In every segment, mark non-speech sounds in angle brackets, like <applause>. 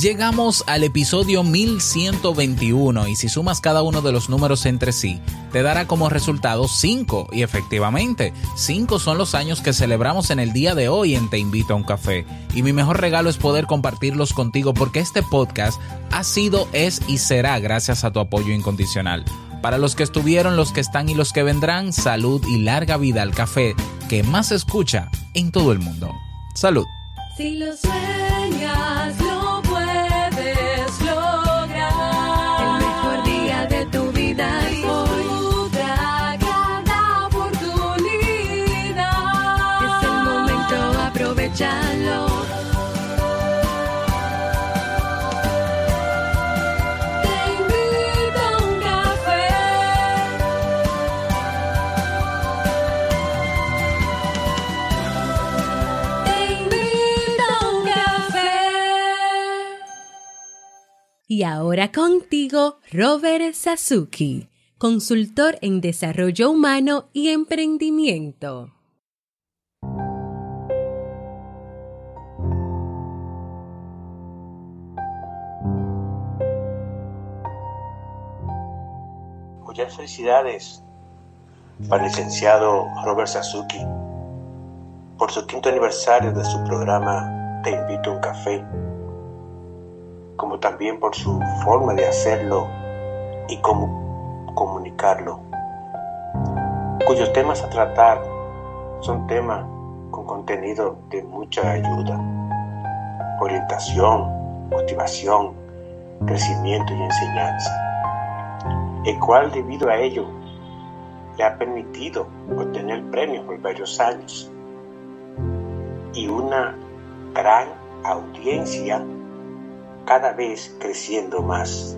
Llegamos al episodio 1121 y si sumas cada uno de los números entre sí, te dará como resultado 5. Y efectivamente, 5 son los años que celebramos en el día de hoy en Te invito a un café. Y mi mejor regalo es poder compartirlos contigo porque este podcast ha sido, es y será gracias a tu apoyo incondicional. Para los que estuvieron, los que están y los que vendrán, salud y larga vida al café que más se escucha en todo el mundo. Salud. Si lo sueñas, Y ahora contigo, Robert Sasuki, consultor en desarrollo humano y emprendimiento. Muchas felicidades para el licenciado Robert Sasuki por su quinto aniversario de su programa Te invito a un café, también por su forma de hacerlo y cómo comunicarlo, cuyos temas a tratar son temas con contenido de mucha ayuda, orientación, motivación, crecimiento y enseñanza el cual debido a ello le ha permitido obtener premios por varios años y una gran audiencia cada vez creciendo más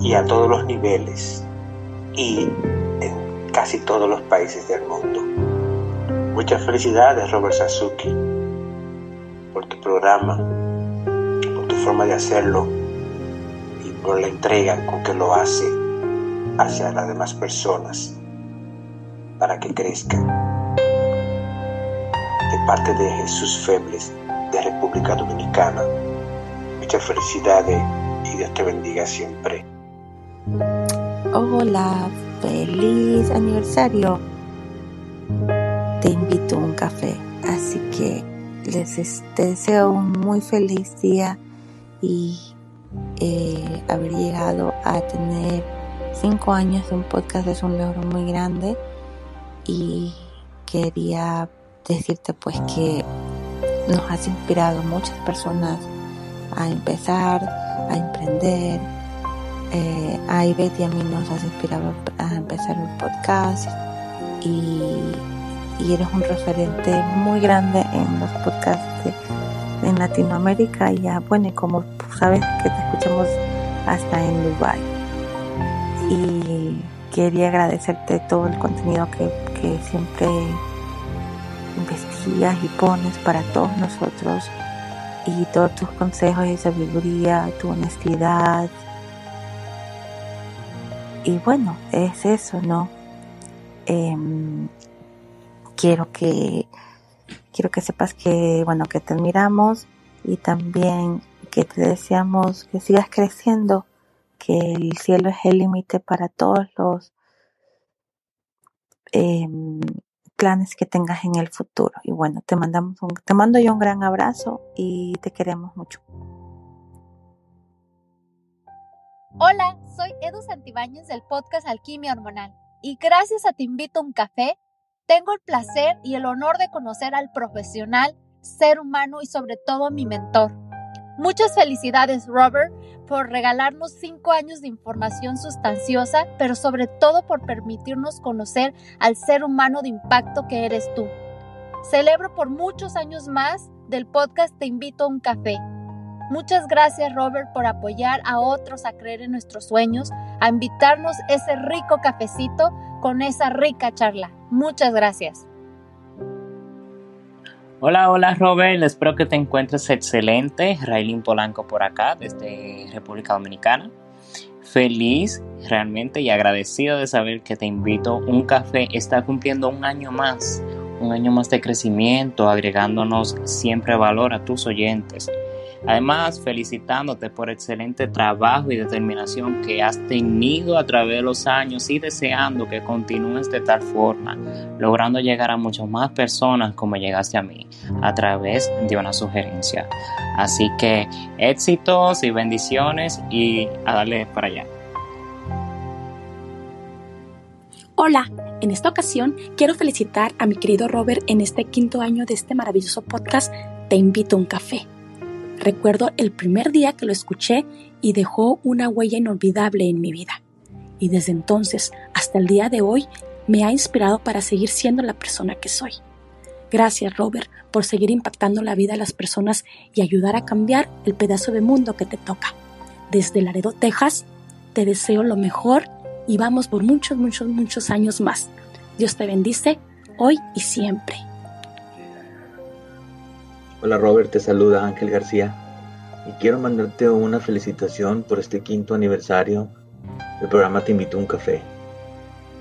y a todos los niveles y en casi todos los países del mundo. Muchas felicidades Robert Sasuki por tu programa, por tu forma de hacerlo y por la entrega con que lo hace hacia las demás personas para que crezcan. De parte de Jesús Febles de República Dominicana, felicidades y Dios te bendiga siempre. Hola, feliz aniversario. Te invito a un café, así que les deseo un muy feliz día y eh, haber llegado a tener cinco años de un podcast es un logro muy grande y quería decirte pues que nos has inspirado muchas personas a empezar, a emprender. Eh, a Ivette a mí nos has inspirado a empezar un podcast y, y eres un referente muy grande en los podcasts en Latinoamérica. Y ya, bueno, y como sabes que te escuchamos hasta en Dubai y quería agradecerte todo el contenido que, que siempre investigas y pones para todos nosotros y todos tus consejos y sabiduría, tu honestidad. Y bueno, es eso, ¿no? Em, quiero que quiero que sepas que bueno que te admiramos y también que te deseamos que sigas creciendo, que el cielo es el límite para todos los em, planes que tengas en el futuro. Y bueno, te mandamos un, te mando yo un gran abrazo y te queremos mucho. Hola, soy Edu Santibáñez del podcast Alquimia Hormonal y gracias a Te Invito a un Café, tengo el placer y el honor de conocer al profesional, ser humano y sobre todo mi mentor. Muchas felicidades, Robert, por regalarnos cinco años de información sustanciosa, pero sobre todo por permitirnos conocer al ser humano de impacto que eres tú. Celebro por muchos años más del podcast Te Invito a un Café. Muchas gracias Robert por apoyar a otros a creer en nuestros sueños, a invitarnos ese rico cafecito con esa rica charla. Muchas gracias. Hola, hola Robert, espero que te encuentres excelente. Raylin Polanco por acá, desde República Dominicana. Feliz realmente y agradecido de saber que te invito. Un café está cumpliendo un año más, un año más de crecimiento, agregándonos siempre valor a tus oyentes. Además, felicitándote por el excelente trabajo y determinación que has tenido a través de los años y deseando que continúes de tal forma, logrando llegar a muchas más personas como llegaste a mí a través de una sugerencia. Así que éxitos y bendiciones y a darle para allá. Hola, en esta ocasión quiero felicitar a mi querido Robert en este quinto año de este maravilloso podcast Te invito a un café. Recuerdo el primer día que lo escuché y dejó una huella inolvidable en mi vida. Y desde entonces hasta el día de hoy me ha inspirado para seguir siendo la persona que soy. Gracias Robert por seguir impactando la vida de las personas y ayudar a cambiar el pedazo de mundo que te toca. Desde Laredo, Texas, te deseo lo mejor y vamos por muchos, muchos, muchos años más. Dios te bendice hoy y siempre. Hola Robert, te saluda Ángel García y quiero mandarte una felicitación por este quinto aniversario del programa Te invito a un café.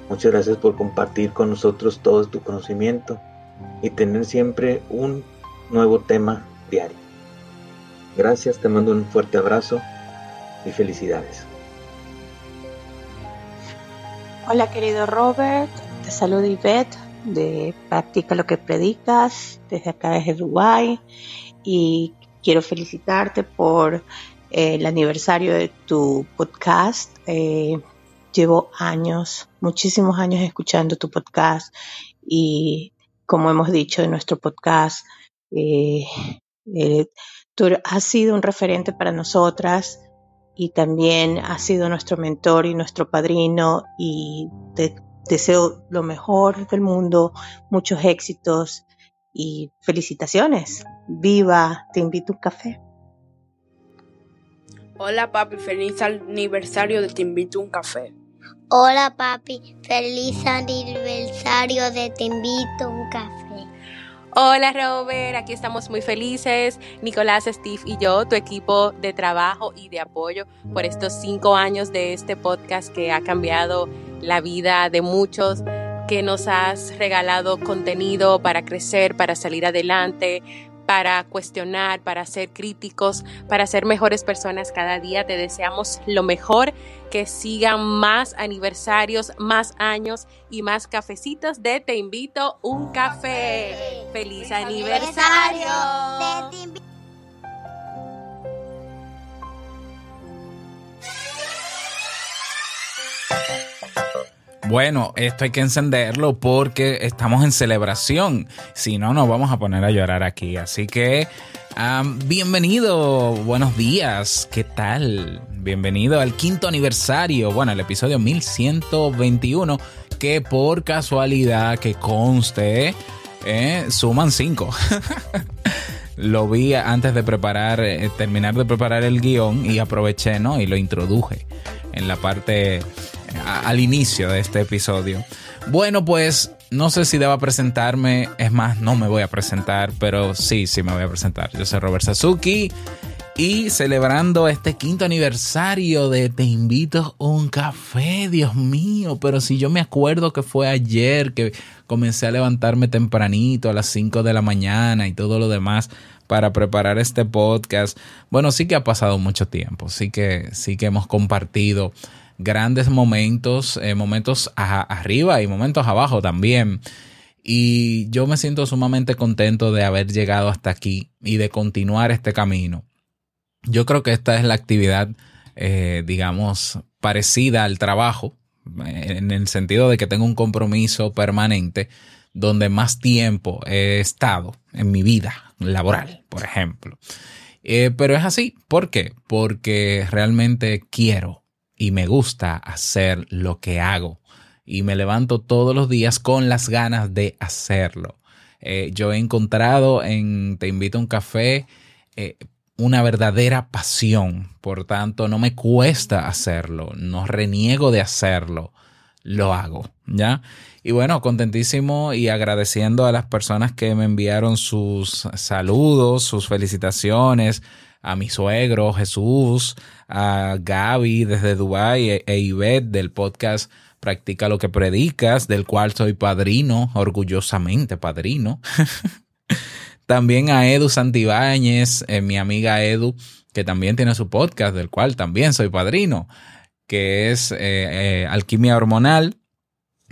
Muchas gracias por compartir con nosotros todo tu conocimiento y tener siempre un nuevo tema diario. Gracias, te mando un fuerte abrazo y felicidades. Hola querido Robert, te saluda Ivette de Practica lo que predicas desde acá desde Dubái y quiero felicitarte por eh, el aniversario de tu podcast. Eh, llevo años, muchísimos años escuchando tu podcast y como hemos dicho en nuestro podcast, eh, eh, tú has sido un referente para nosotras y también has sido nuestro mentor y nuestro padrino y te deseo lo mejor del mundo, muchos éxitos y felicitaciones. Viva, te invito a un café. Hola papi, feliz aniversario de Te invito a un café. Hola papi, feliz aniversario de Te invito a un café. Hola Robert, aquí estamos muy felices, Nicolás, Steve y yo, tu equipo de trabajo y de apoyo por estos cinco años de este podcast que ha cambiado la vida de muchos, que nos has regalado contenido para crecer, para salir adelante, para cuestionar, para ser críticos, para ser mejores personas cada día. Te deseamos lo mejor, que sigan más aniversarios, más años y más cafecitos de Te invito un café. ¡Feliz aniversario! Bueno, esto hay que encenderlo porque estamos en celebración. Si no, nos vamos a poner a llorar aquí. Así que, um, bienvenido, buenos días, ¿qué tal? Bienvenido al quinto aniversario, bueno, el episodio 1121, que por casualidad que conste, eh, suman cinco. <laughs> lo vi antes de preparar, eh, terminar de preparar el guion y aproveché, ¿no? Y lo introduje en la parte al inicio de este episodio. Bueno, pues no sé si deba presentarme, es más, no me voy a presentar, pero sí, sí me voy a presentar. Yo soy Robert Sasuki y celebrando este quinto aniversario de Te invito a un café, Dios mío, pero si yo me acuerdo que fue ayer que comencé a levantarme tempranito a las 5 de la mañana y todo lo demás para preparar este podcast. Bueno, sí que ha pasado mucho tiempo, sí que sí que hemos compartido grandes momentos, eh, momentos arriba y momentos abajo también. Y yo me siento sumamente contento de haber llegado hasta aquí y de continuar este camino. Yo creo que esta es la actividad, eh, digamos, parecida al trabajo, eh, en el sentido de que tengo un compromiso permanente donde más tiempo he estado en mi vida laboral, por ejemplo. Pero es así, ¿por qué? Porque realmente quiero y me gusta hacer lo que hago y me levanto todos los días con las ganas de hacerlo. Eh, yo he encontrado en Te invito a un café eh, una verdadera pasión, por tanto no me cuesta hacerlo, no reniego de hacerlo, lo hago, ¿ya? Y bueno, contentísimo y agradeciendo a las personas que me enviaron sus saludos, sus felicitaciones, a mi suegro Jesús, a Gaby desde Dubái e, e Ivette del podcast Practica lo que predicas, del cual soy padrino, orgullosamente padrino. <laughs> También a Edu Santibáñez, eh, mi amiga Edu, que también tiene su podcast, del cual también soy padrino, que es eh, eh, Alquimia Hormonal.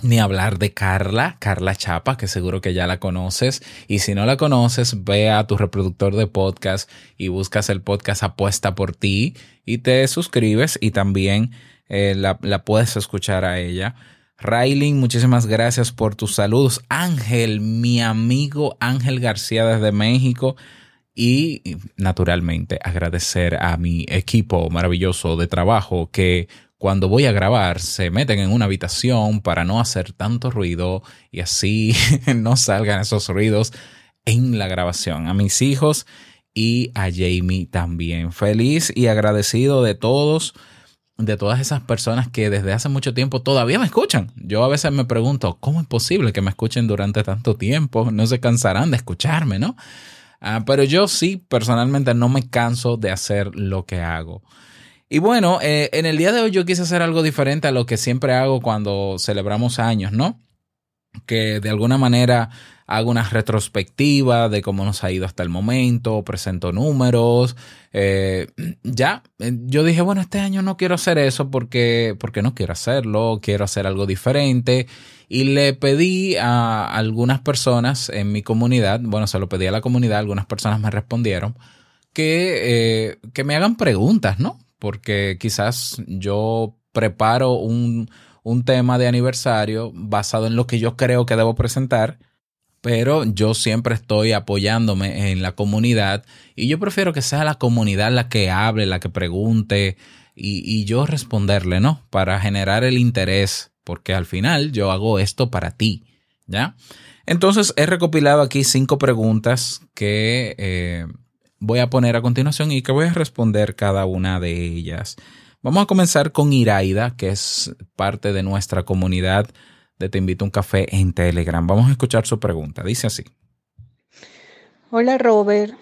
Ni hablar de Carla, Carla Chapa, que seguro que ya la conoces. Y si no la conoces, ve a tu reproductor de podcast y buscas el podcast Apuesta por ti y te suscribes y también eh, la, la puedes escuchar a ella. Raylin, muchísimas gracias por tus saludos. Ángel, mi amigo Ángel García desde México. Y naturalmente agradecer a mi equipo maravilloso de trabajo que cuando voy a grabar se meten en una habitación para no hacer tanto ruido y así <laughs> no salgan esos ruidos en la grabación. A mis hijos y a Jamie también. Feliz y agradecido de todos de todas esas personas que desde hace mucho tiempo todavía me escuchan. Yo a veces me pregunto, ¿cómo es posible que me escuchen durante tanto tiempo? No se cansarán de escucharme, ¿no? Ah, pero yo sí, personalmente, no me canso de hacer lo que hago. Y bueno, eh, en el día de hoy yo quise hacer algo diferente a lo que siempre hago cuando celebramos años, ¿no? Que de alguna manera hago una retrospectiva de cómo nos ha ido hasta el momento, presento números. Eh, ya, eh, yo dije, bueno, este año no quiero hacer eso porque, porque no quiero hacerlo, quiero hacer algo diferente. Y le pedí a algunas personas en mi comunidad, bueno, se lo pedí a la comunidad, algunas personas me respondieron, que, eh, que me hagan preguntas, ¿no? Porque quizás yo preparo un, un tema de aniversario basado en lo que yo creo que debo presentar pero yo siempre estoy apoyándome en la comunidad y yo prefiero que sea la comunidad la que hable, la que pregunte y, y, yo responderle, ¿no? Para generar el interés, porque al final yo hago esto para ti, ¿ya? Entonces he recopilado aquí cinco preguntas que eh, voy a poner a continuación y que voy a responder cada una de ellas. Vamos a comenzar con Iraida, que es parte de nuestra comunidad de Te invito a un café en Telegram. Vamos a escuchar su pregunta. Dice así. Hola Robert,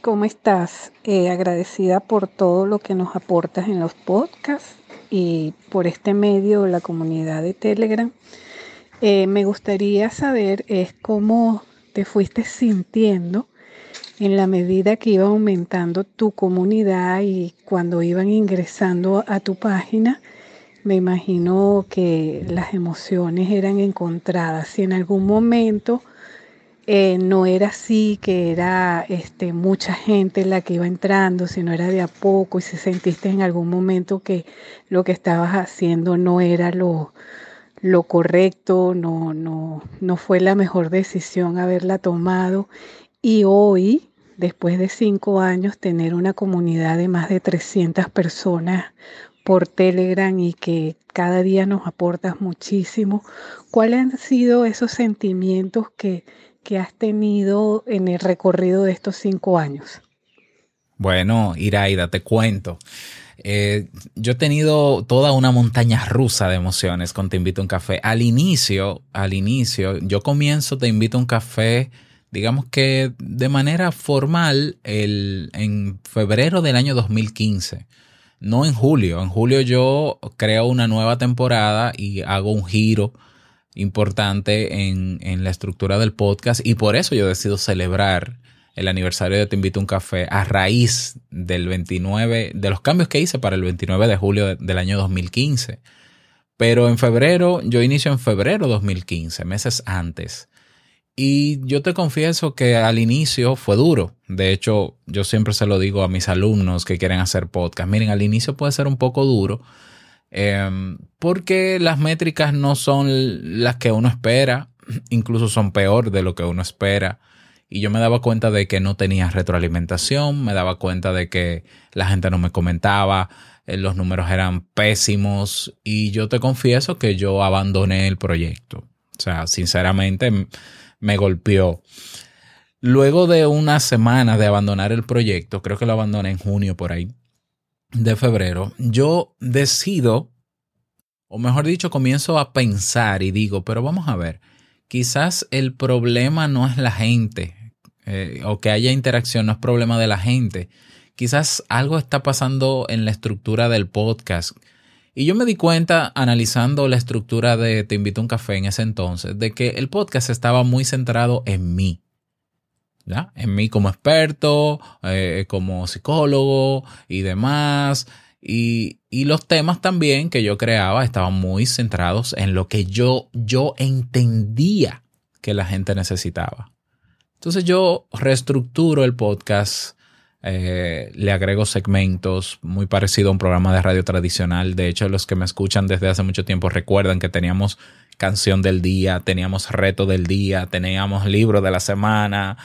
¿cómo estás? Eh, agradecida por todo lo que nos aportas en los podcasts y por este medio, la comunidad de Telegram. Eh, me gustaría saber es cómo te fuiste sintiendo en la medida que iba aumentando tu comunidad y cuando iban ingresando a tu página me imagino que las emociones eran encontradas. Si en algún momento eh, no era así, que era este, mucha gente la que iba entrando, sino era de a poco y si sentiste en algún momento que lo que estabas haciendo no era lo, lo correcto, no, no, no fue la mejor decisión haberla tomado. Y hoy, después de cinco años, tener una comunidad de más de 300 personas por Telegram y que cada día nos aportas muchísimo. ¿Cuáles han sido esos sentimientos que, que has tenido en el recorrido de estos cinco años? Bueno, Iraida, te cuento. Eh, yo he tenido toda una montaña rusa de emociones con Te Invito a un Café. Al inicio, al inicio, yo comienzo Te Invito a un Café, digamos que de manera formal, el, en febrero del año 2015 no en julio. En julio yo creo una nueva temporada y hago un giro importante en, en, la estructura del podcast y por eso yo decido celebrar el aniversario de Te Invito a un Café a raíz del 29, de los cambios que hice para el 29 de julio del año 2015. Pero en febrero, yo inicio en febrero 2015, meses antes. Y yo te confieso que al inicio fue duro. De hecho, yo siempre se lo digo a mis alumnos que quieren hacer podcast. Miren, al inicio puede ser un poco duro eh, porque las métricas no son las que uno espera, incluso son peor de lo que uno espera. Y yo me daba cuenta de que no tenía retroalimentación, me daba cuenta de que la gente no me comentaba, eh, los números eran pésimos y yo te confieso que yo abandoné el proyecto. O sea, sinceramente me golpeó. Luego de una semana de abandonar el proyecto, creo que lo abandoné en junio por ahí, de febrero, yo decido, o mejor dicho, comienzo a pensar y digo, pero vamos a ver, quizás el problema no es la gente, eh, o que haya interacción no es problema de la gente. Quizás algo está pasando en la estructura del podcast y yo me di cuenta, analizando la estructura de Te invito a un café en ese entonces, de que el podcast estaba muy centrado en mí. ¿ya? En mí como experto, eh, como psicólogo y demás. Y, y, los temas también que yo creaba estaban muy centrados en lo que yo, yo entendía que la gente necesitaba. Entonces yo reestructuro el podcast, eh, le agrego segmentos muy parecido a un programa de radio tradicional. De hecho, los que me escuchan desde hace mucho tiempo recuerdan que teníamos canción del día, teníamos reto del día, teníamos libro de la semana.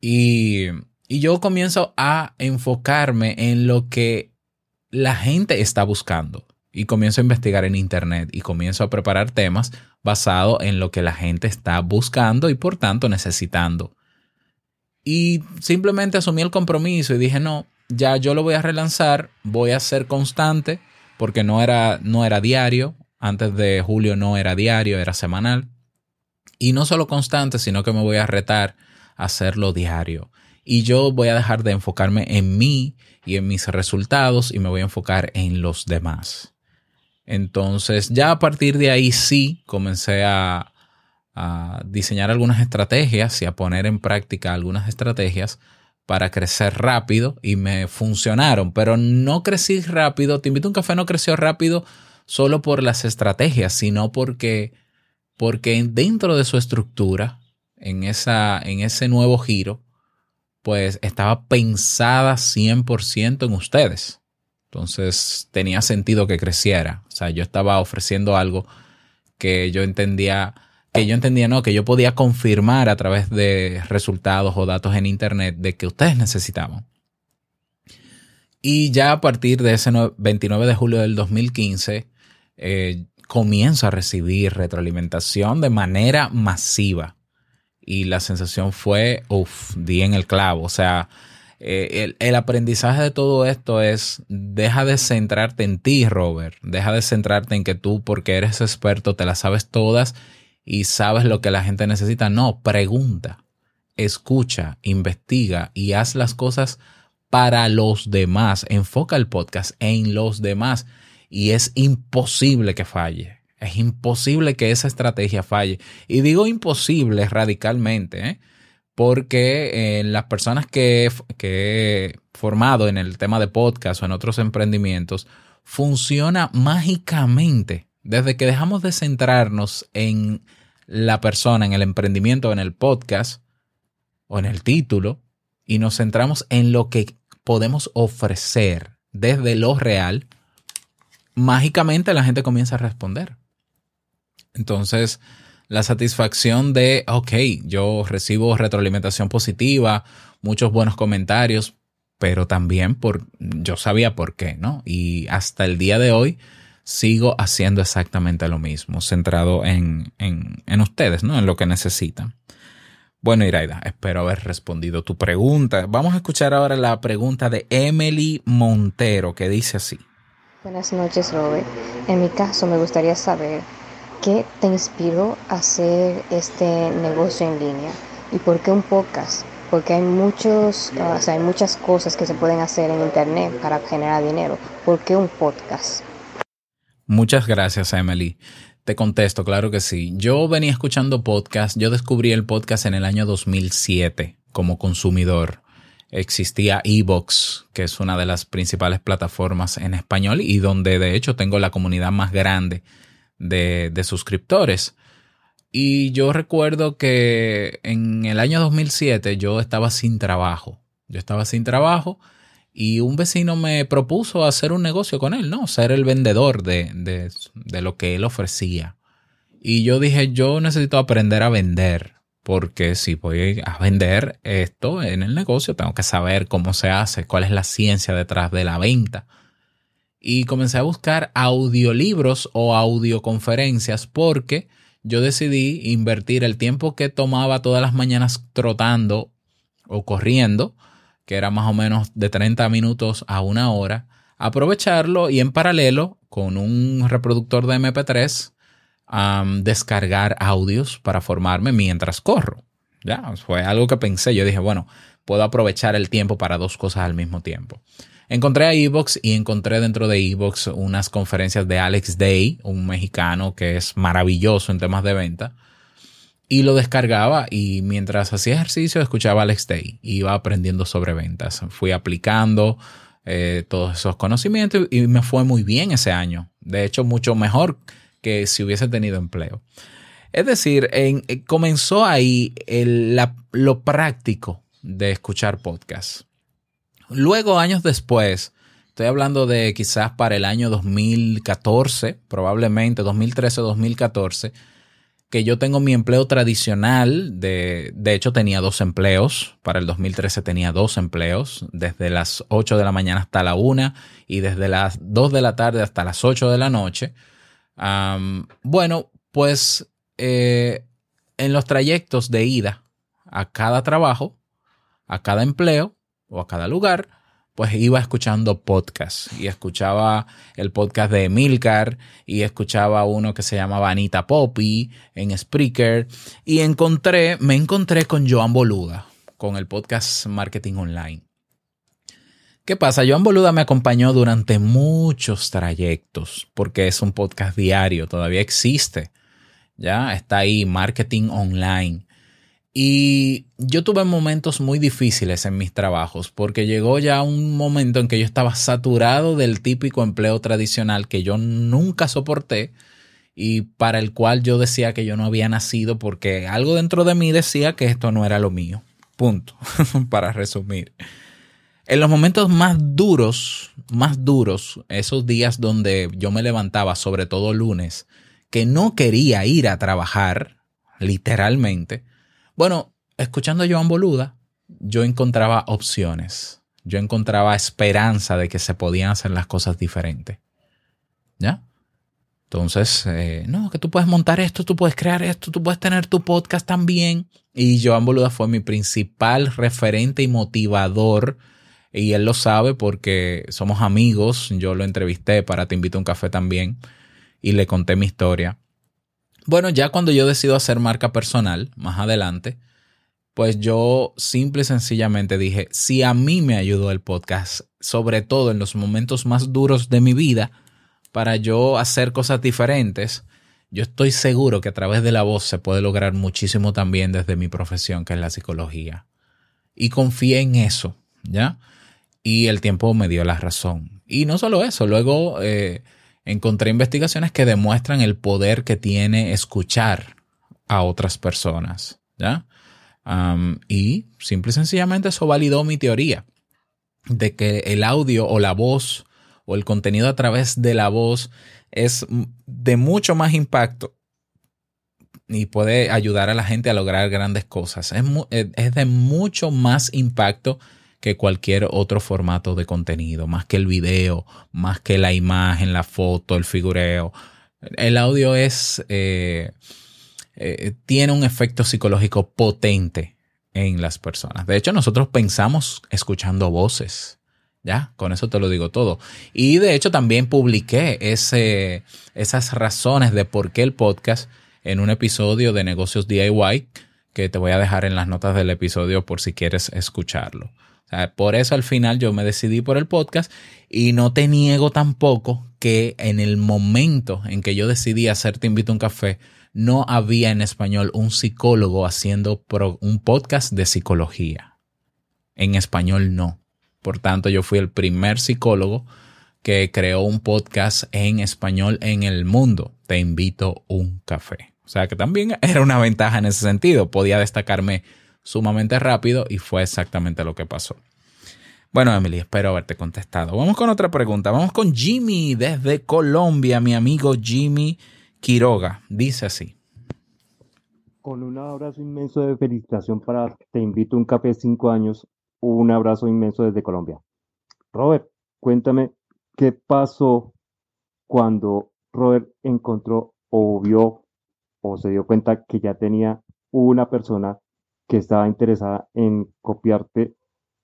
Y, y yo comienzo a enfocarme en lo que la gente está buscando y comienzo a investigar en Internet y comienzo a preparar temas basados en lo que la gente está buscando y por tanto necesitando. Y simplemente asumí el compromiso y dije, no, ya yo lo voy a relanzar, voy a ser constante porque no era, no era diario, antes de julio no era diario, era semanal. Y no solo constante, sino que me voy a retar a hacerlo diario. Y yo voy a dejar de enfocarme en mí y en mis resultados y me voy a enfocar en los demás. Entonces ya a partir de ahí sí comencé a, a diseñar algunas estrategias y a poner en práctica algunas estrategias para crecer rápido y me funcionaron, pero no crecí rápido. Te invito a un café no creció rápido solo por las estrategias, sino porque, porque dentro de su estructura, en, esa, en ese nuevo giro, pues estaba pensada 100% en ustedes. Entonces tenía sentido que creciera. O sea, yo estaba ofreciendo algo que yo entendía, que yo entendía, no, que yo podía confirmar a través de resultados o datos en Internet de que ustedes necesitaban. Y ya a partir de ese 29 de julio del 2015, eh, comienzo a recibir retroalimentación de manera masiva y la sensación fue, uff, di en el clavo. O sea, eh, el, aprendizaje de todo esto es, deja de centrarte en ti, Robert. Deja de centrarte en que tú, porque eres experto, te las sabes todas y sabes lo que la gente necesita. No, pregunta, escucha, investiga y haz las cosas para los demás. Enfoca el podcast en los demás y es imposible que falle. Es imposible que esa estrategia falle. Y digo imposible radicalmente, ¿eh? porque eh, las personas que, que he formado en el tema de podcast o en otros emprendimientos, funciona mágicamente. Desde que dejamos de centrarnos en la persona, en el emprendimiento, en el podcast o en el título, y nos centramos en lo que podemos ofrecer desde lo real, mágicamente la gente comienza a responder. Entonces, la satisfacción de, ok, yo recibo retroalimentación positiva, muchos buenos comentarios, pero también por, yo sabía por qué, ¿no? Y hasta el día de hoy sigo haciendo exactamente lo mismo, centrado en, en, ustedes, ¿no? En lo que necesitan. Bueno, Iraida, espero haber respondido tu pregunta. Vamos a escuchar ahora la pregunta de Emily Montero, que dice así. Buenas noches, Robert. En mi caso, me gustaría saber ¿Qué te inspiró a hacer este negocio en línea? ¿Y por qué un podcast? Porque hay, muchos, o sea, hay muchas cosas que se pueden hacer en Internet para generar dinero. ¿Por qué un podcast? Muchas gracias, Emily. Te contesto, claro que sí. Yo venía escuchando podcast, yo descubrí el podcast en el año 2007 como consumidor. Existía Evox, que es una de las principales plataformas en español y donde de hecho tengo la comunidad más grande de, suscriptores. Y yo recuerdo que en el año 2007 yo estaba sin trabajo. Yo estaba sin trabajo y un vecino me propuso hacer un negocio con él, ¿no? Ser el vendedor de, de, lo que él ofrecía. Y yo dije, yo necesito aprender a vender, porque si voy a vender esto en el negocio, tengo que saber cómo se hace, cuál es la ciencia detrás de la venta y comencé a buscar audiolibros o audioconferencias porque yo decidí invertir el tiempo que tomaba todas las mañanas trotando o corriendo, que era más o menos de 30 minutos a una hora, aprovecharlo y en paralelo con un reproductor de MP3 descargar audios para formarme mientras corro. Ya, fue algo que pensé. Yo dije, bueno, puedo aprovechar el tiempo para dos cosas al mismo tiempo. Encontré a Evox y encontré dentro de Evox unas conferencias de Alex Day, un mexicano que es maravilloso en temas de venta. Y lo descargaba y mientras hacía ejercicio escuchaba Alex Day. Iba aprendiendo sobre ventas. Fui aplicando eh, todos esos conocimientos y me fue muy bien ese año. De hecho, mucho mejor que si hubiese tenido empleo. Es decir, eh, comenzó ahí el, lo práctico de escuchar podcasts. Luego, años después, estoy hablando de quizás para el año 2014, probablemente 2013-2014, que yo tengo mi empleo tradicional, de, de hecho tenía dos empleos, para el 2013 tenía dos empleos, desde las 8 de la mañana hasta la 1 y desde las 2 de la tarde hasta las 8 de la noche. Bueno, pues eh, en los trayectos de ida a cada trabajo, a cada empleo o a cada lugar, pues iba escuchando podcasts y escuchaba el podcast de Emilcar y escuchaba uno que se llamaba Anita Poppy en Spreaker y encontré, me encontré con Joan Boluda con el podcast Marketing Online. ¿Qué pasa? Joan Boluda me acompañó durante muchos trayectos porque es un podcast diario, todavía existe. Ya está ahí, Marketing Online. Y yo tuve momentos muy difíciles en mis trabajos porque llegó ya un momento en que yo estaba saturado del típico empleo tradicional que yo nunca soporté y para el cual yo decía que yo no había nacido porque algo dentro de mí decía que esto no era lo mío. Punto. <laughs> para resumir. En los momentos más duros, más duros, esos días donde yo me levantaba, sobre todo lunes, que no quería ir a trabajar, literalmente, bueno, escuchando a Joan Boluda, yo encontraba opciones. Yo encontraba esperanza de que se podían hacer las cosas diferentes. ¿Ya? Entonces, eh, no, que tú puedes montar esto, tú puedes crear esto, tú puedes tener tu podcast también. Y Joan Boluda fue mi principal referente y motivador. Y él lo sabe porque somos amigos. Yo lo entrevisté para Te invito a un café también. Y le conté mi historia. Bueno, ya cuando yo decido hacer marca personal, más adelante, pues yo simple y sencillamente dije, si a mí me ayudó el podcast, sobre todo en los momentos más duros de mi vida, para yo hacer cosas diferentes, yo estoy seguro que a través de la voz se puede lograr muchísimo también desde mi profesión, que es la psicología. Y confié en eso, ¿ya? Y el tiempo me dio la razón. Y no solo eso, luego eh, encontré investigaciones que demuestran el poder que tiene escuchar a otras personas, ¿ya? y simple y sencillamente eso validó mi teoría de que el audio o la voz o el contenido a través de la voz es de mucho más impacto y puede ayudar a la gente a lograr grandes cosas. Es, es de mucho más impacto que cualquier otro formato de contenido, más que el video, más que la imagen, la foto, el figureo. El audio es, eh, eh, tiene un efecto psicológico potente en las personas. De hecho, nosotros pensamos escuchando voces. Ya, con eso te lo digo todo. Y de hecho también publiqué esas razones de por qué el podcast en un episodio de negocios DIY que te voy a dejar en las notas del episodio por si quieres escucharlo por eso al final yo me decidí por el podcast y no te niego tampoco que en el momento en que yo decidí hacer Te invito a un café, no había en español un psicólogo haciendo un podcast de psicología. En español no. Por tanto, yo fui el primer psicólogo que creó un podcast en español en el mundo. Te invito un café. O sea que también era una ventaja en ese sentido. Podía destacarme sumamente rápido y fue exactamente lo que pasó. Bueno, Emily, espero haberte contestado. Vamos con otra pregunta. Vamos con Jimmy desde Colombia, mi amigo Jimmy Quiroga. Dice así. Con un abrazo inmenso de felicitación para Te invito a un café cinco años. Un abrazo inmenso desde Colombia. Robert, cuéntame qué pasó cuando Robert encontró o vio o se dio cuenta que ya tenía una persona que estaba interesada en copiarte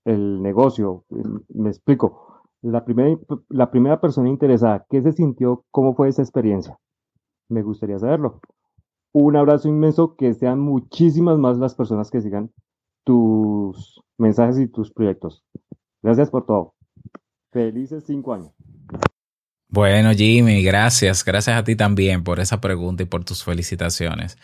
el negocio. Me explico. La primera, la primera persona interesada, ¿qué se sintió? ¿Cómo fue esa experiencia? Me gustaría saberlo. Un abrazo inmenso, que sean muchísimas más las personas que sigan tus mensajes y tus proyectos. Gracias por todo. Felices cinco años. Bueno, Jimmy, gracias. Gracias a ti también por esa pregunta y por tus felicitaciones.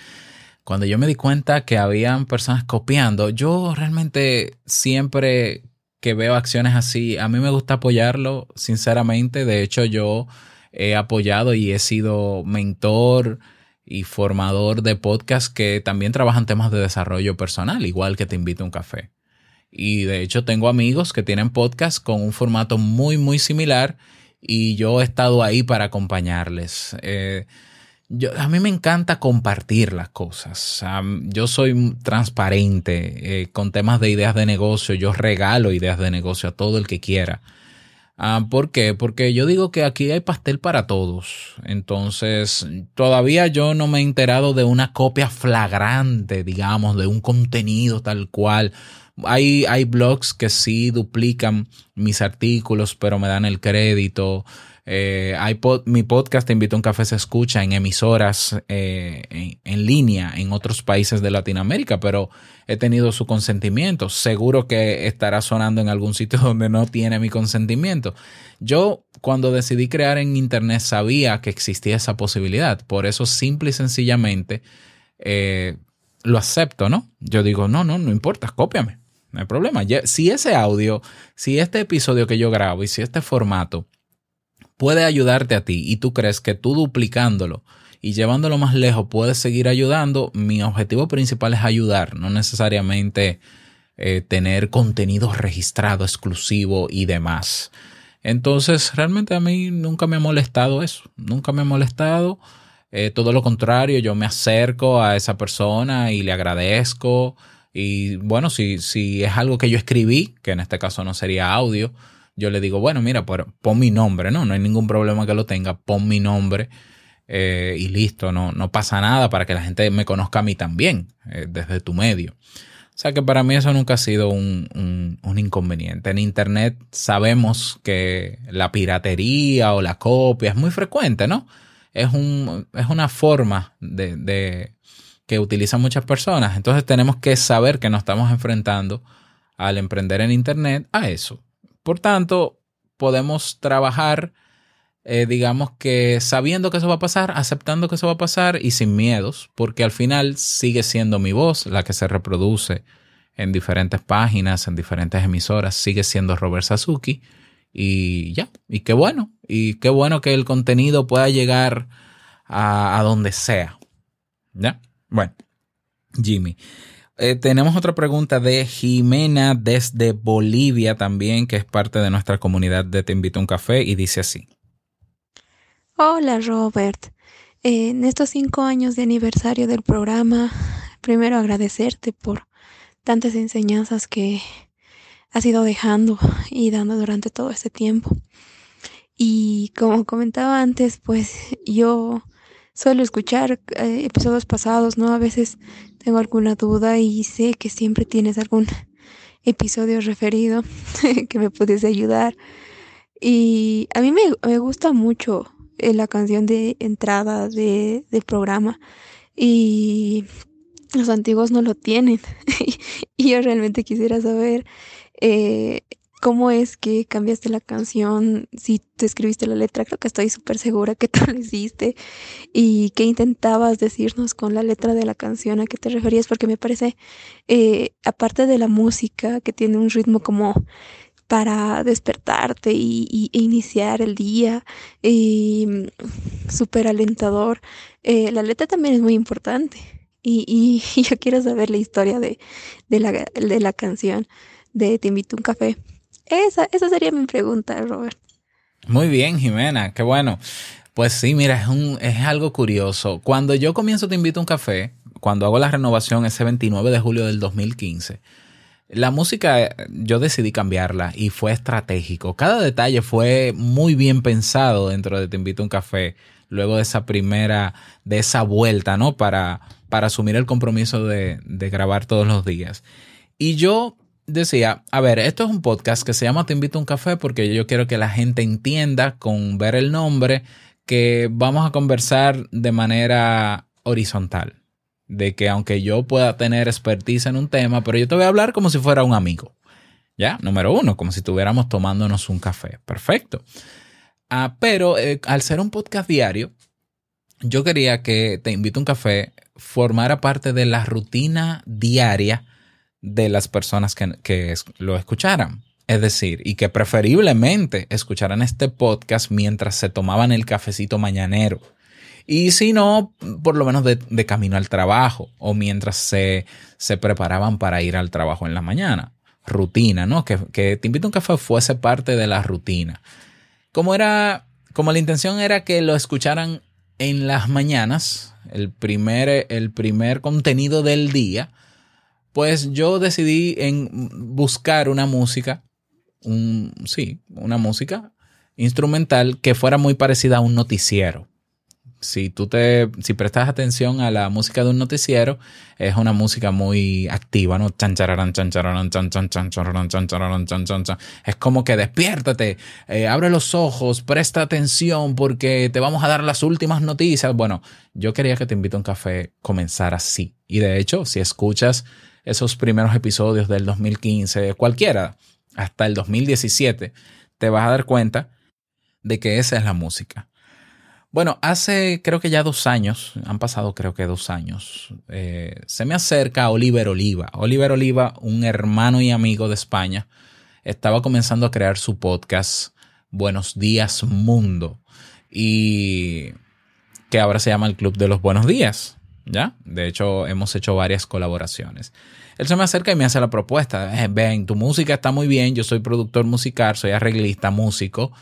Cuando yo me di cuenta que habían personas copiando, yo realmente siempre que veo acciones así, a mí me gusta apoyarlo, sinceramente. De hecho, yo he apoyado y he sido mentor y formador de podcasts que también trabajan temas de desarrollo personal, igual que te invito a un café. Y de hecho tengo amigos que tienen podcasts con un formato muy, muy similar y yo he estado ahí para acompañarles. Eh, yo, a mí me encanta compartir las cosas. yo soy transparente eh, con temas de ideas de negocio. Yo regalo ideas de negocio a todo el que quiera. Ah, ¿Por qué? Porque yo digo que aquí hay pastel para todos. Entonces, todavía yo no me he enterado de una copia flagrante, digamos, de un contenido tal cual. Hay, hay blogs que sí duplican mis artículos, pero me dan el crédito. Eh, mi podcast Te invito a un café se escucha en emisoras eh, en, línea en otros países de Latinoamérica, pero he tenido su consentimiento. Seguro que estará sonando en algún sitio <laughs> donde no tiene mi consentimiento. Yo cuando decidí crear en Internet sabía que existía esa posibilidad. Por eso simple y sencillamente eh, lo acepto, ¿no? Yo digo, no, no, no importa, cópiame. No hay problema. Si ese audio, si este episodio que yo grabo y si este formato puede ayudarte a ti y tú crees que tú duplicándolo y llevándolo más lejos puedes seguir ayudando, mi objetivo principal es ayudar, no necesariamente eh, tener contenido registrado, exclusivo y demás. Entonces, realmente a mí nunca me ha molestado eso, nunca me ha molestado. Eh, todo lo contrario, yo me acerco a esa persona y le agradezco. Y bueno, si, si es algo que yo escribí, que en este caso no sería audio, yo le digo, bueno, mira, pon mi nombre, ¿no? No hay ningún problema que lo tenga, pon mi nombre eh, y listo, no, no pasa nada para que la gente me conozca a mí también eh, desde tu medio. O sea que para mí eso nunca ha sido un, un, inconveniente. En Internet sabemos que la piratería o la copia es muy frecuente, ¿no? Es, un, es una forma de, de que utilizan muchas personas. Entonces tenemos que saber que nos estamos enfrentando al emprender en Internet a eso. Por tanto, podemos trabajar, eh, digamos que sabiendo que eso va a pasar, aceptando que eso va a pasar y sin miedos, porque al final sigue siendo mi voz la que se reproduce en diferentes páginas, en diferentes emisoras, sigue siendo Robert Sasuki. Y ya, y qué bueno, y qué bueno que el contenido pueda llegar a, a donde sea. ¿Ya? Bueno, Jimmy. Eh, tenemos otra pregunta de Jimena desde Bolivia también, que es parte de nuestra comunidad de Te invito a un café y dice así. Hola Robert, en estos cinco años de aniversario del programa, primero agradecerte por tantas enseñanzas que has ido dejando y dando durante todo este tiempo. Y como comentaba antes, pues yo suelo escuchar eh, episodios pasados, ¿no? A veces tengo alguna duda y sé que siempre tienes algún episodio referido <laughs> que me pudiese ayudar. Y a mí me, gusta mucho eh, la canción de entrada de, del programa y los antiguos no lo tienen. <laughs> y yo realmente quisiera saber eh, cómo es que cambiaste la canción, si te escribiste la letra, creo que estoy súper segura que <laughs> tú lo hiciste y qué intentabas decirnos con la letra de la canción, a qué te referías, porque me parece, eh, aparte de la música, que tiene un ritmo como para despertarte y, e iniciar el día, y mm, súper alentador, eh, la letra también es muy importante. Y, y, <laughs> yo quiero saber la historia de, de, la, de la canción de Te invito a un café. Esa, esa sería mi pregunta, Robert. Muy bien, Jimena, qué bueno. Pues sí, mira, es, un, es algo curioso. Cuando yo comienzo Te invito a un café, cuando hago la renovación ese 29 de julio del 2015, la música yo decidí cambiarla y fue estratégico. Cada detalle fue muy bien pensado dentro de Te invito a un café, luego de esa primera, de esa vuelta, ¿no? Para, para asumir el compromiso de, de grabar todos los días. Y yo decía, a ver, esto es un podcast que se llama Te invito a un café porque yo quiero que la gente entienda con ver el nombre que vamos a conversar de manera horizontal. De que aunque yo pueda tener expertise en un tema, pero yo te voy a hablar como si fuera un amigo. ¿Ya? Número uno, como si estuviéramos tomándonos un café. Perfecto. Ah, pero eh, al ser un podcast diario, yo quería que Te invito a un café formara parte de la rutina diaria de las personas que, que lo escucharan. Es decir, y que preferiblemente escucharan este podcast mientras se tomaban el cafecito mañanero. Y si no, por lo menos de, camino al trabajo o mientras se, se, preparaban para ir al trabajo en la mañana. Rutina, ¿no? Que, que Te invito a un café fuese parte de la rutina. Como era, como la intención era que lo escucharan en las mañanas, el primer, el primer contenido del día, pues yo decidí en buscar una música un, sí, una música instrumental que fuera muy parecida a un noticiero. Si tú te, si prestas atención a la música de un noticiero, es una música muy activa, ¿no? Es como que despiértate, eh, abre los ojos, presta atención porque te vamos a dar las últimas noticias. Bueno, yo quería que te invito a un café comenzar así. Y de hecho, si escuchas esos primeros episodios del 2015, cualquiera, hasta el 2017, te vas a dar cuenta de que esa es la música. Bueno, hace creo que ya dos años, han pasado creo que dos años, eh, se me acerca Oliver Oliva. Oliver Oliva, un hermano y amigo de España, estaba comenzando a crear su podcast Buenos Días Mundo y que ahora se llama el Club de los Buenos Días. ¿Ya? De hecho, hemos hecho varias colaboraciones. Él se me acerca y me hace la propuesta. Eh, ven, tu música está muy bien, yo soy productor musical, soy arreglista, músico.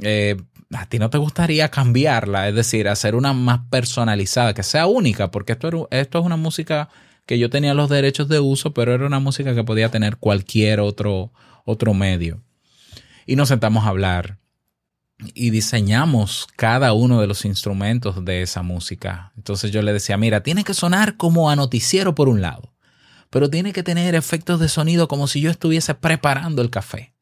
Eh, ¿A ti no te gustaría cambiarla? Es decir, hacer una más personalizada, que sea única, porque esto, esto es una música que yo tenía los derechos de uso, pero era una música que podía tener cualquier otro, otro medio. Y nos sentamos a hablar y diseñamos cada uno de los instrumentos de esa música. Entonces yo le decía, mira, tiene que sonar como a noticiero por un lado pero tiene que tener efectos de sonido como si yo estuviese preparando el café.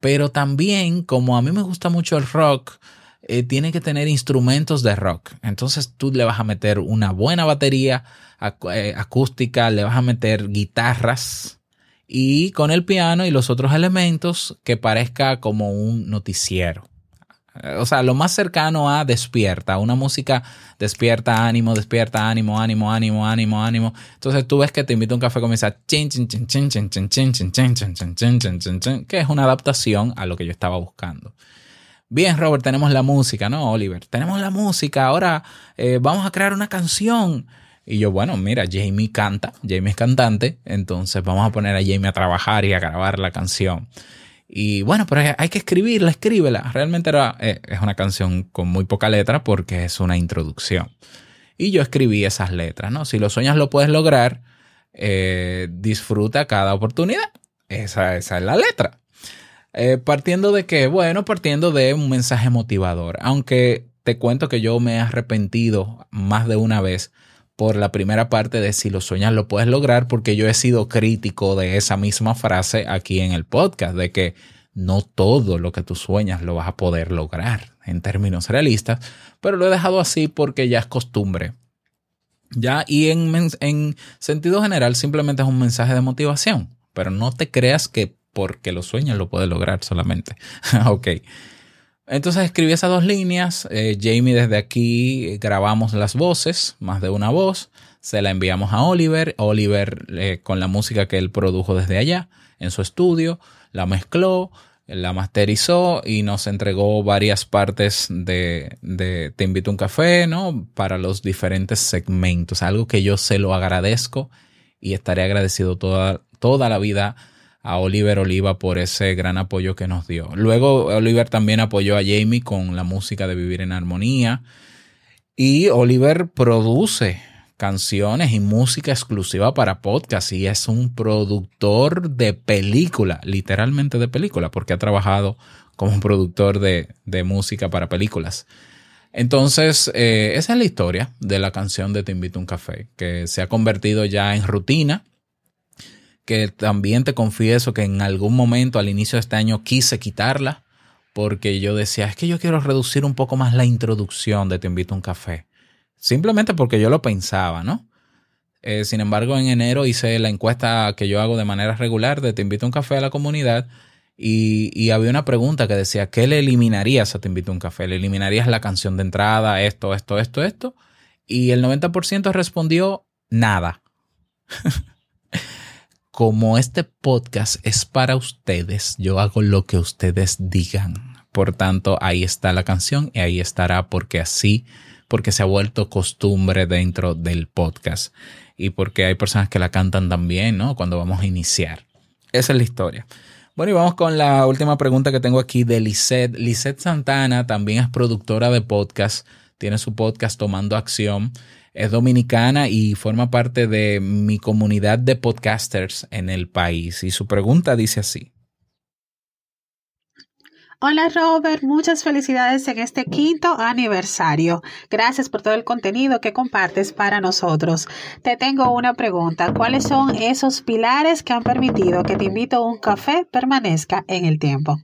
Pero también, como a mí me gusta mucho el rock, eh, tiene que tener instrumentos de rock. Entonces tú le vas a meter una buena batería eh, acústica, le vas a meter guitarras y con el piano y los otros elementos que parezca como un noticiero. O sea, lo más cercano a despierta, una música despierta, ánimo, despierta, ánimo, ánimo, ánimo, ánimo, ánimo. Entonces tú ves que te invito a un café comienza chin, chin, chin, chin, chin, chin, chin, chin, chin, chin, chin, chin, chin, chin, que es una adaptación a lo que yo estaba buscando. Bien, Robert, tenemos la música, ¿no, Oliver? Tenemos la música, ahora vamos a crear una canción. Y yo, bueno, mira, Jamie canta, Jamie es cantante, entonces vamos a poner a Jamie a trabajar y a grabar la canción. Y bueno, pero hay que escribirla, escríbela. Realmente era, eh, es una canción con muy poca letra porque es una introducción. Y yo escribí esas letras, ¿no? Si lo sueñas lo puedes lograr, eh, disfruta cada oportunidad. Esa, esa es la letra. Eh, partiendo de que, bueno, partiendo de un mensaje motivador. Aunque te cuento que yo me he arrepentido más de una vez por la primera parte de si lo sueñas lo puedes lograr, porque yo he sido crítico de esa misma frase aquí en el podcast, de que no todo lo que tú sueñas lo vas a poder lograr en términos realistas, pero lo he dejado así porque ya es costumbre. Ya, y en, en sentido general simplemente es un mensaje de motivación, pero no te creas que porque lo sueñas lo puedes lograr solamente. <laughs> ok. Entonces escribí esas dos líneas. Eh, Jamie desde aquí grabamos las voces, más de una voz. Se la enviamos a Oliver. Oliver eh, con la música que él produjo desde allá en su estudio, la mezcló, la masterizó y nos entregó varias partes de, de Te invito a un café, ¿no? Para los diferentes segmentos. Algo que yo se lo agradezco y estaré agradecido toda, toda la vida a Oliver Oliva por ese gran apoyo que nos dio. Luego Oliver también apoyó a Jamie con la música de Vivir en Armonía. Y Oliver produce canciones y música exclusiva para podcast y es un productor de película, literalmente de película, porque ha trabajado como productor de, de música para películas. Entonces, eh, esa es la historia de la canción de Te invito a un café, que se ha convertido ya en rutina que también te confieso que en algún momento al inicio de este año quise quitarla porque yo decía, es que yo quiero reducir un poco más la introducción de Te invito a un café. Simplemente porque yo lo pensaba, ¿no? Eh, sin embargo, en enero hice la encuesta que yo hago de manera regular de Te invito a un café a la comunidad Y, y, había una pregunta que decía, ¿qué le eliminarías a Te invito a un café? ¿Le eliminarías la canción de entrada, esto, esto, esto, esto? Y el 90% respondió, nada. <laughs> Como este podcast es para ustedes, yo hago lo que ustedes digan. Por tanto, ahí está la canción y ahí estará porque así, porque se ha vuelto costumbre dentro del podcast y porque hay personas que la cantan también, ¿no? Cuando vamos a iniciar. Esa es la historia. Bueno, y vamos con la última pregunta que tengo aquí de Lisette. Lisette Santana también es productora de podcast, tiene su podcast Tomando Acción, es dominicana y forma parte de mi comunidad de podcasters en el país. Y su pregunta dice así. Hola Robert, muchas felicidades en este quinto aniversario. Gracias por todo el contenido que compartes para nosotros. Te tengo una pregunta. ¿Cuáles son esos pilares que han permitido que Te invito a un café permanezca en el tiempo?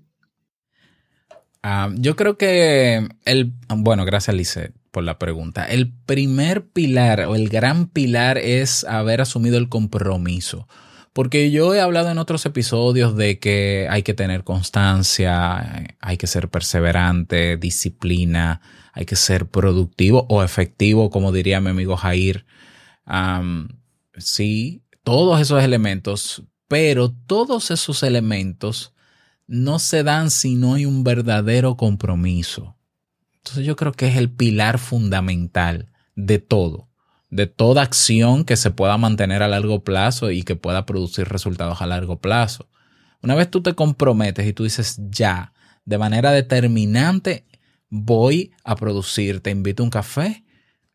Uh, yo creo que el, bueno, gracias Lice por la pregunta. El primer pilar o el gran pilar es haber asumido el compromiso. Porque yo he hablado en otros episodios de que hay que tener constancia, hay que ser perseverante, disciplina, hay que ser productivo o efectivo, como diría mi amigo Jair. Sí, todos esos elementos, pero todos esos elementos no se dan si no hay un verdadero compromiso. Entonces yo creo que es el pilar fundamental de todo de toda acción que se pueda mantener a largo plazo y que pueda producir resultados a largo plazo. Una vez tú te comprometes y tú dices ya, de manera determinante, voy a producir, te invito a un café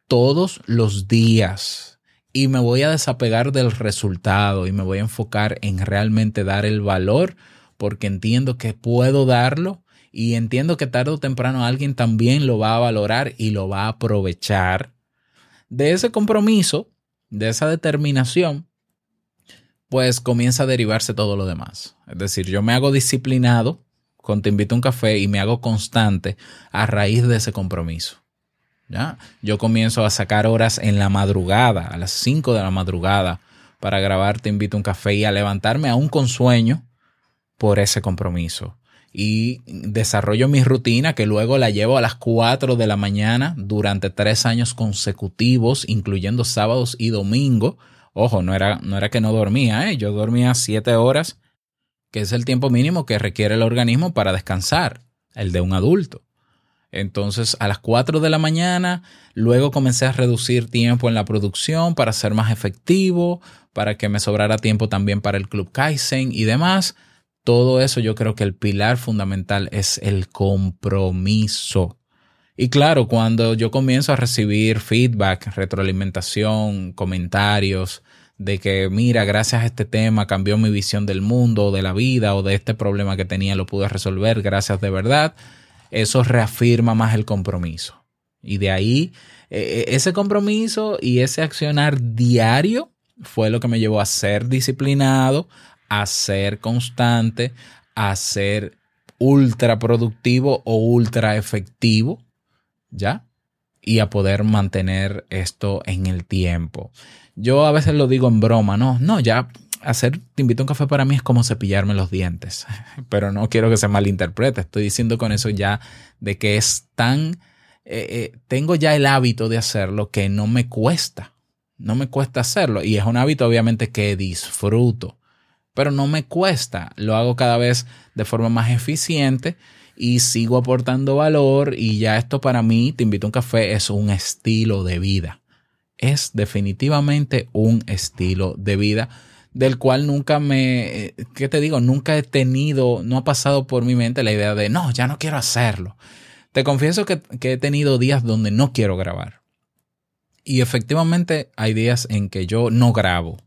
todos los días y me voy a desapegar del resultado y me voy a enfocar en realmente dar el valor porque entiendo que puedo darlo y entiendo que tarde o temprano alguien también lo va a valorar y lo va a aprovechar de ese compromiso, de esa determinación, pues comienza a derivarse todo lo demás. Es decir, yo me hago disciplinado con Te invito a un café y me hago constante a raíz de ese compromiso. ¿Ya? Yo comienzo a sacar horas en la madrugada, a las 5 de la madrugada, para grabar Te invito a un café y a levantarme aún con sueño por ese compromiso y desarrollo mi rutina que luego la llevo a las 4 de la mañana durante tres años consecutivos, incluyendo sábados y domingo. Ojo, no era, no era que no dormía, ¿eh? yo dormía 7 horas, que es el tiempo mínimo que requiere el organismo para descansar, el de un adulto. Entonces, a las 4 de la mañana, luego comencé a reducir tiempo en la producción para ser más efectivo, para que me sobrara tiempo también para el Club Kaizen y demás todo eso yo creo que el pilar fundamental es el compromiso. Y claro, cuando yo comienzo a recibir feedback, retroalimentación, comentarios de que, mira, gracias a este tema cambió mi visión del mundo, de la vida o de este problema que tenía, lo pude resolver, gracias de verdad, eso reafirma más el compromiso. Y de ahí, e, e, ese compromiso y ese accionar diario fue lo que me llevó a ser disciplinado, a ser constante, a ser ultra productivo o ultra efectivo, ¿ya? Y a poder mantener esto en el tiempo. Yo a veces lo digo en broma, no, no, ya hacer te invito a un café para mí es como cepillarme los dientes, <laughs> pero no quiero que se malinterprete, estoy diciendo con eso ya de que es tan, eh, eh, tengo ya el hábito de hacerlo que no me cuesta, no me cuesta hacerlo y es un hábito obviamente que disfruto pero no me cuesta, lo hago cada vez de forma más eficiente y sigo aportando valor y ya esto para mí, te invito a un café, es un estilo de vida. Es definitivamente un estilo de vida del cual nunca me, ¿qué te digo? Nunca he tenido, no ha pasado por mi mente la idea de, no, ya no quiero hacerlo. Te confieso que, que he tenido días donde no quiero grabar. Y efectivamente hay días en que yo no grabo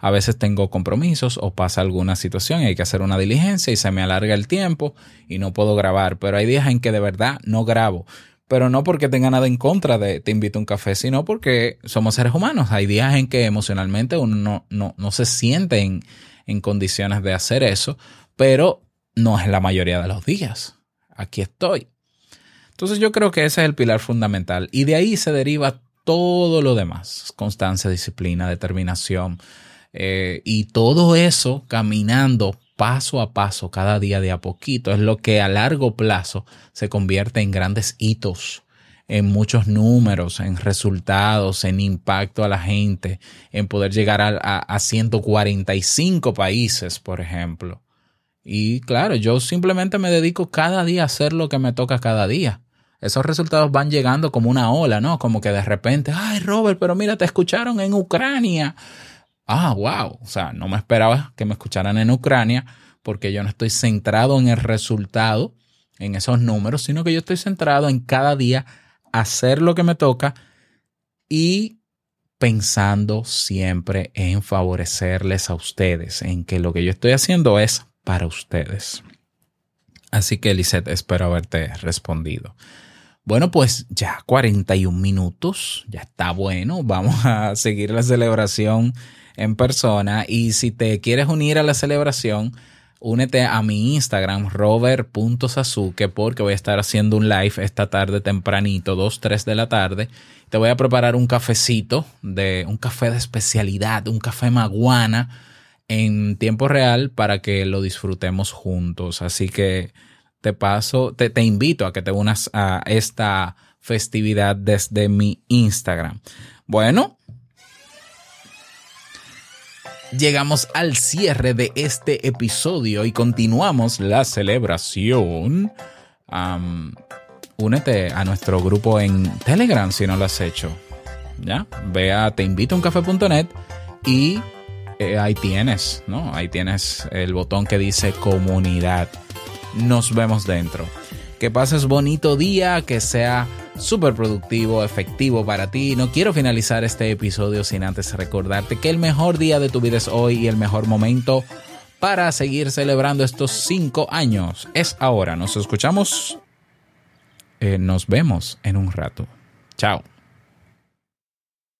a veces tengo compromisos o pasa alguna situación y hay que hacer una diligencia y se me alarga el tiempo y no puedo grabar, pero hay días en que de verdad no grabo. Pero no porque tenga nada en contra de te invito a un café, sino porque somos seres humanos. Hay días en que emocionalmente uno no, no, no se siente en, en condiciones de hacer eso, pero no es la mayoría de los días. Aquí estoy. Entonces yo creo que ese es el pilar fundamental y de ahí se deriva todo lo demás. Constancia, disciplina, determinación, eh, y todo eso caminando paso a paso, cada día de a poquito, es lo que a largo plazo se convierte en grandes hitos, en muchos números, en resultados, en impacto a la gente, en poder llegar a, a, a 145 países, por ejemplo. Y claro, yo simplemente me dedico cada día a hacer lo que me toca cada día. Esos resultados van llegando como una ola, ¿no? Como que de repente, ay Robert, pero mira, te escucharon en Ucrania. Ah, wow. O sea, no me esperaba que me escucharan en Ucrania porque yo no estoy centrado en el resultado, en esos números, sino que yo estoy centrado en cada día hacer lo que me toca y pensando siempre en favorecerles a ustedes, en que lo que yo estoy haciendo es para ustedes. Así que, Lisette, espero haberte respondido. Bueno, pues ya 41 minutos, ya está bueno. Vamos a seguir la celebración en persona. Y si te quieres unir a la celebración, únete a mi Instagram, robert.sasuke, porque voy a estar haciendo un live esta tarde tempranito, 2, 3 de la tarde. Te voy a preparar un cafecito, de un café de especialidad, un café maguana en tiempo real para que lo disfrutemos juntos. Así que te paso, te, te invito a que te unas a esta festividad desde mi Instagram. Bueno, llegamos al cierre de este episodio y continuamos la celebración. Únete a nuestro grupo en Telegram si no lo has hecho. ¿Ya? Ve a teinvitouncafe.net y eh, ahí tienes, ¿no? Ahí tienes el botón que dice comunidad. Nos vemos dentro. Que pases bonito día, que sea súper productivo, efectivo para ti. No quiero finalizar este episodio sin antes recordarte que el mejor día de tu vida es hoy y el mejor momento para seguir celebrando estos cinco años es ahora. Nos escuchamos. Eh, nos vemos en un rato. Chao.